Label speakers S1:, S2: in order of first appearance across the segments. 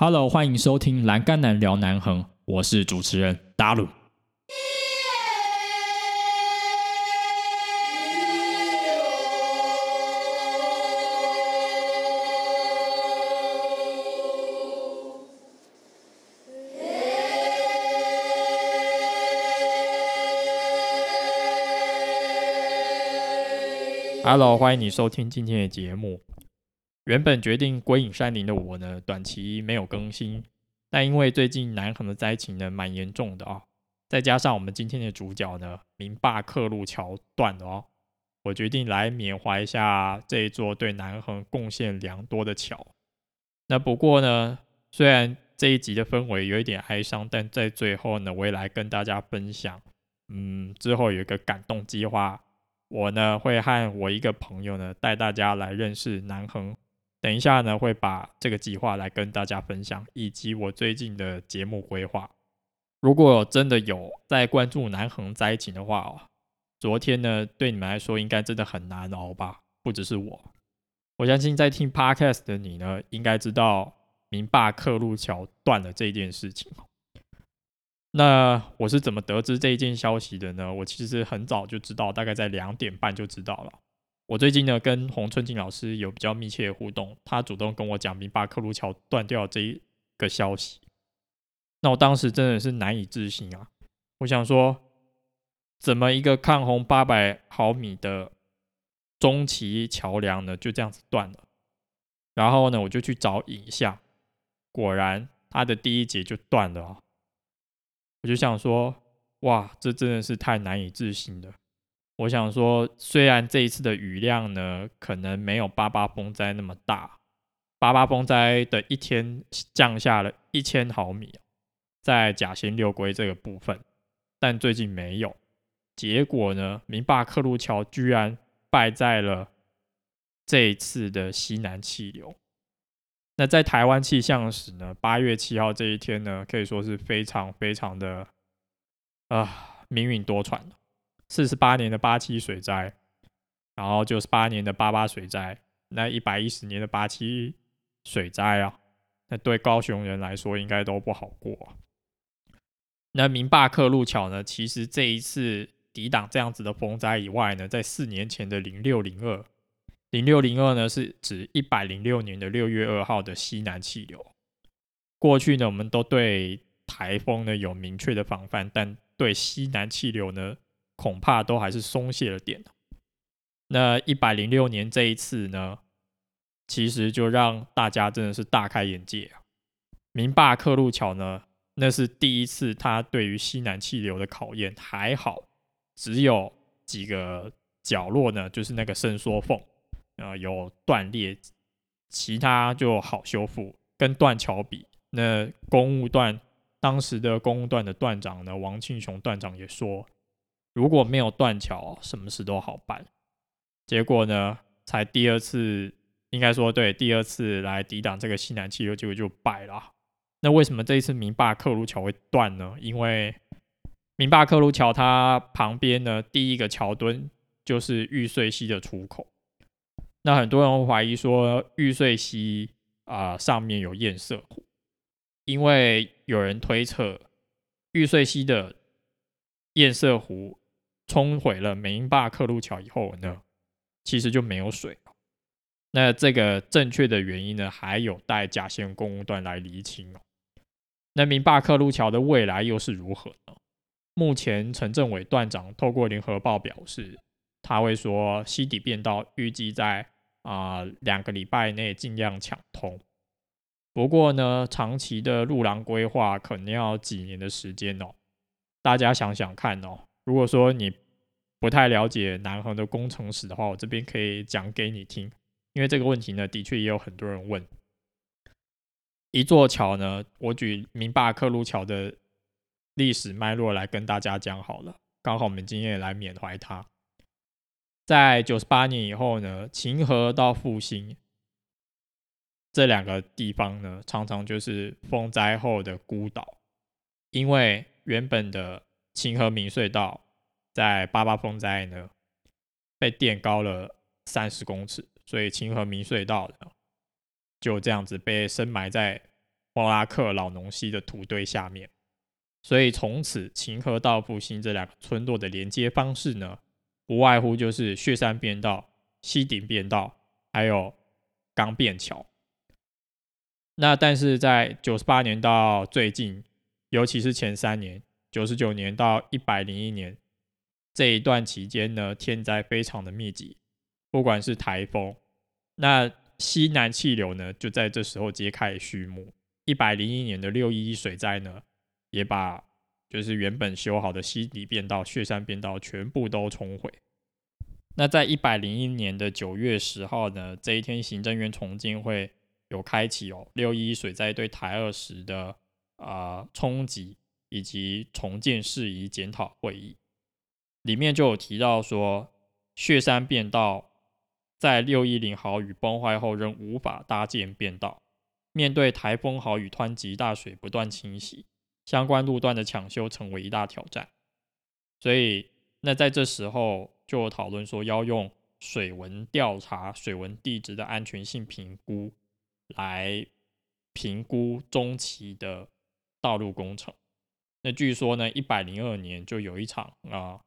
S1: Hello，欢迎收听《栏杆男聊南横》，我是主持人达鲁。Hello，欢迎你收听今天的节目。原本决定归隐山林的我呢，短期没有更新，但因为最近南横的灾情呢蛮严重的啊，再加上我们今天的主角呢，明坝客路桥断了哦，我决定来缅怀一下这一座对南横贡献良多的桥。那不过呢，虽然这一集的氛围有一点哀伤，但在最后呢，我也来跟大家分享，嗯，之后有一个感动计划。我呢会和我一个朋友呢带大家来认识南横，等一下呢会把这个计划来跟大家分享，以及我最近的节目规划。如果真的有在关注南横灾情的话哦，昨天呢对你们来说应该真的很难熬吧？不只是我，我相信在听 Podcast 的你呢，应该知道明坝克路桥断了这件事情。那我是怎么得知这一件消息的呢？我其实很早就知道，大概在两点半就知道了。我最近呢跟洪春静老师有比较密切的互动，他主动跟我讲明巴克路桥断掉这一个消息。那我当时真的是难以置信啊！我想说，怎么一个抗洪八百毫米的中期桥梁呢就这样子断了？然后呢我就去找影像，果然它的第一节就断了啊！我就想说，哇，这真的是太难以置信了。我想说，虽然这一次的雨量呢，可能没有八八风灾那么大，八八风灾的一天降下了一千毫米，在甲仙六龟这个部分，但最近没有。结果呢，明坝克路桥居然败在了这一次的西南气流。那在台湾气象史呢，八月七号这一天呢，可以说是非常非常的啊，命运多舛四十八年的八七水灾，然后九十八年的八八水灾，那一百一十年的八七水灾啊，那对高雄人来说应该都不好过。那明坝克路桥呢，其实这一次抵挡这样子的风灾以外呢，在四年前的零六零二。零六零二呢，是指一百零六年的六月二号的西南气流。过去呢，我们都对台风呢有明确的防范，但对西南气流呢，恐怕都还是松懈了点。那一百零六年这一次呢，其实就让大家真的是大开眼界啊！明坝克路桥呢，那是第一次，它对于西南气流的考验还好，只有几个角落呢，就是那个伸缩缝。呃，有断裂，其他就好修复。跟断桥比，那公务段当时的公务段的段长呢，王庆雄段长也说，如果没有断桥，什么事都好办。结果呢，才第二次，应该说对，第二次来抵挡这个西南气流，结果就败了。那为什么这一次明坝克鲁桥会断呢？因为明坝克鲁桥它旁边呢，第一个桥墩就是玉碎溪的出口。那很多人会怀疑说玉碎溪啊上面有堰塞湖，因为有人推测玉碎溪的堰塞湖冲毁了美英坝克路桥以后呢，其实就没有水那这个正确的原因呢，还有待甲线公务段来厘清哦。那明坝克路桥的未来又是如何呢？目前陈政委段长透过联合报表示，他会说西底变道预计在。啊，两个礼拜内尽量抢通。不过呢，长期的路廊规划可能要几年的时间哦。大家想想看哦，如果说你不太了解南航的工程史的话，我这边可以讲给你听。因为这个问题呢，的确也有很多人问。一座桥呢，我举明坝克路桥的历史脉络来跟大家讲好了。刚好我们今天也来缅怀它。在九十八年以后呢，秦河到复兴这两个地方呢，常常就是风灾后的孤岛，因为原本的秦河明隧道在八八风灾呢被垫高了三十公尺，所以秦河明隧道呢就这样子被深埋在莫拉克老农溪的土堆下面。所以从此，秦河到复兴这两个村落的连接方式呢，不外乎就是雪山便道、西顶便道，还有钢便桥。那但是在九十八年到最近，尤其是前三年，九十九年到一百零一年这一段期间呢，天灾非常的密集，不管是台风，那西南气流呢，就在这时候揭开序幕。一百零一年的六一一水灾呢。也把就是原本修好的西里便道、雪山便道全部都冲毁。那在一百零一年的九月十号呢，这一天行政院重建会有开启哦，六一水灾对台二十的啊冲击以及重建事宜检讨会议，里面就有提到说，雪山便道在六一零豪雨崩坏后仍无法搭建便道，面对台风豪雨湍急大水不断侵袭。相关路段的抢修成为一大挑战，所以那在这时候就讨论说要用水文调查、水文地质的安全性评估来评估中期的道路工程。那据说呢，一百零二年就有一场啊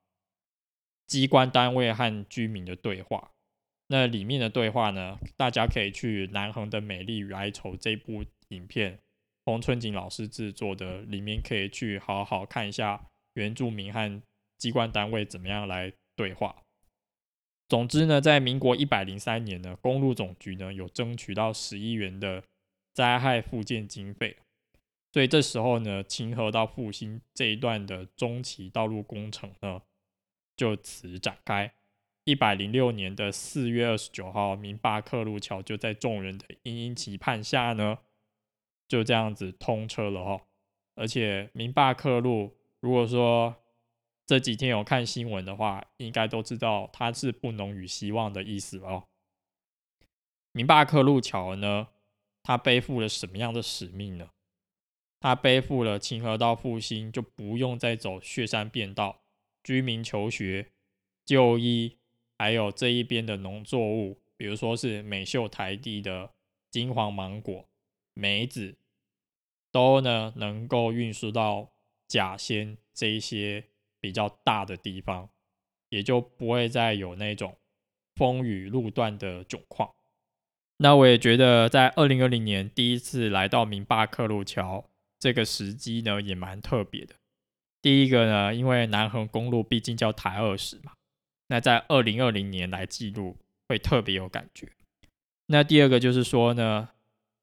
S1: 机关单位和居民的对话。那里面的对话呢，大家可以去南横的美丽与哀愁这部影片。洪春景老师制作的，里面可以去好好看一下原住民和机关单位怎么样来对话。总之呢，在民国一百零三年呢，公路总局呢有争取到十亿元的灾害复建经费，所以这时候呢，秦河到复兴这一段的中期道路工程呢就此展开。一百零六年的四月二十九号，明坝客路桥就在众人的殷殷期盼下呢。就这样子通车了哈，而且明坝客路，如果说这几天有看新闻的话，应该都知道它是不浓与希望的意思哦。明坝客路桥呢，它背负了什么样的使命呢？它背负了清河到复兴就不用再走雪山便道，居民求学、就医，还有这一边的农作物，比如说是美秀台地的金黄芒果、梅子。都呢能够运输到甲仙这一些比较大的地方，也就不会再有那种风雨路段的窘况。那我也觉得，在二零二零年第一次来到明坝克路桥这个时机呢，也蛮特别的。第一个呢，因为南横公路毕竟叫台二十嘛，那在二零二零年来记录会特别有感觉。那第二个就是说呢。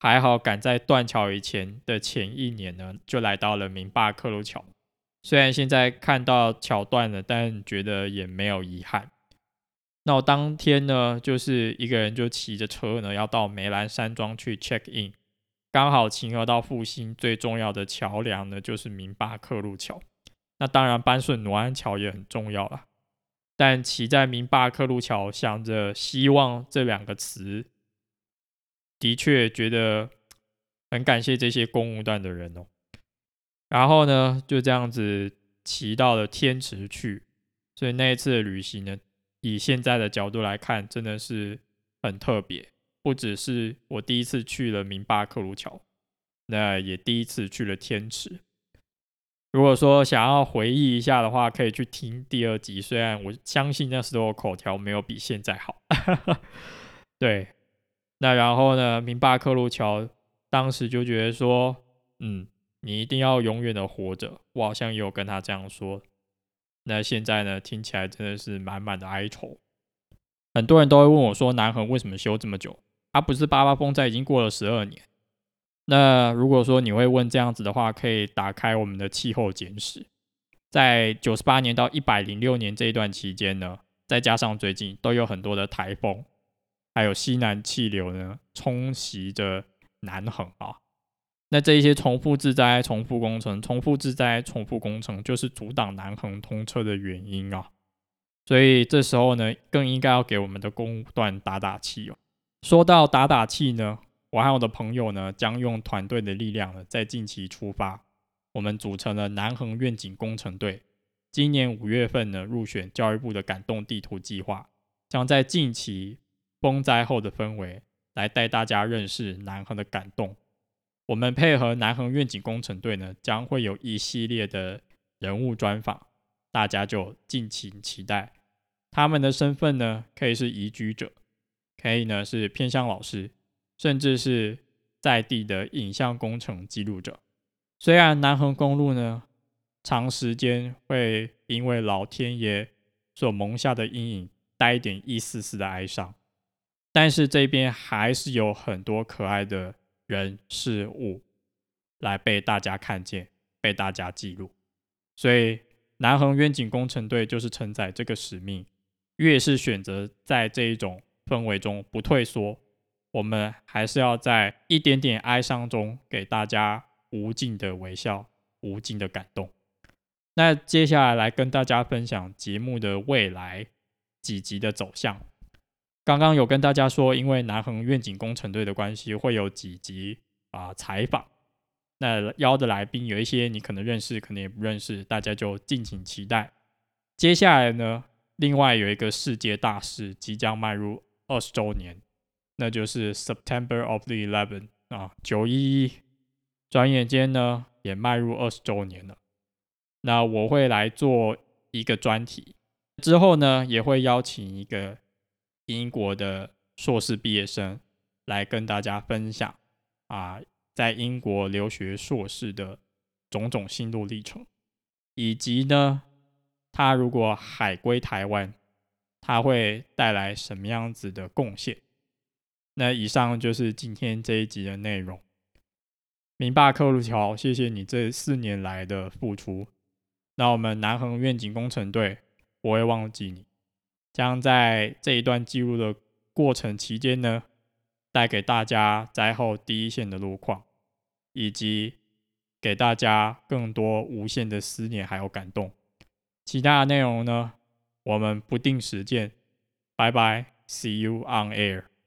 S1: 还好赶在断桥以前的前一年呢，就来到了明坝克路桥。虽然现在看到桥断了，但觉得也没有遗憾。那我当天呢，就是一个人就骑着车呢，要到梅兰山庄去 check in。刚好秦河到复兴最重要的桥梁呢，就是明坝克路桥。那当然，班顺努安桥也很重要了。但骑在明坝克路桥，想着希望这两个词。的确觉得很感谢这些公务段的人哦，然后呢就这样子骑到了天池去，所以那一次的旅行呢，以现在的角度来看，真的是很特别。不只是我第一次去了明巴克鲁桥，那也第一次去了天池。如果说想要回忆一下的话，可以去听第二集。虽然我相信那时候口条没有比现在好，对。那然后呢？明巴克路桥当时就觉得说，嗯，你一定要永远的活着。我好像也有跟他这样说。那现在呢？听起来真的是满满的哀愁。很多人都会问我说，南横为什么修这么久？啊，不是八八风灾已经过了十二年。那如果说你会问这样子的话，可以打开我们的气候简史，在九十八年到一百零六年这一段期间呢，再加上最近都有很多的台风。还有西南气流呢，冲袭着南横啊。那这一些重复自灾、重复工程、重复自灾、重复工程，就是阻挡南横通车的原因啊。所以这时候呢，更应该要给我们的公段打打气哦。说到打打气呢，我和我的朋友呢，将用团队的力量呢，在近期出发。我们组成了南横愿景工程队，今年五月份呢，入选教育部的感动地图计划，将在近期。风灾后的氛围，来带大家认识南横的感动。我们配合南横愿景工程队呢，将会有一系列的人物专访，大家就敬请期待。他们的身份呢，可以是移居者，可以呢是偏向老师，甚至是在地的影像工程记录者。虽然南横公路呢，长时间会因为老天爷所蒙下的阴影，带一点一丝丝的哀伤，但是这边还是有很多可爱的人事物来被大家看见，被大家记录。所以南横远景工程队就是承载这个使命。越是选择在这一种氛围中不退缩，我们还是要在一点点哀伤中给大家无尽的微笑、无尽的感动。那接下来来跟大家分享节目的未来几集的走向。刚刚有跟大家说，因为南恒愿景工程队的关系，会有几集啊采访。那邀的来宾有一些你可能认识，可能也不认识，大家就敬请期待。接下来呢？另外有一个世界大事即将迈入二十周年，那就是 September of the Eleven 啊，九一一，转眼间呢也迈入二十周年了。那我会来做一个专题，之后呢也会邀请一个英国的硕士毕业生来跟大家分享啊，在英国留学硕士的种种心路历程，以及呢。他如果海归台湾，他会带来什么样子的贡献？那以上就是今天这一集的内容。明霸克路桥，谢谢你这四年来的付出。那我们南恒愿景工程队不会忘记你，将在这一段记录的过程期间呢，带给大家灾后第一线的路况，以及给大家更多无限的思念还有感动。其他的内容呢，我们不定时见，拜拜，See you on air。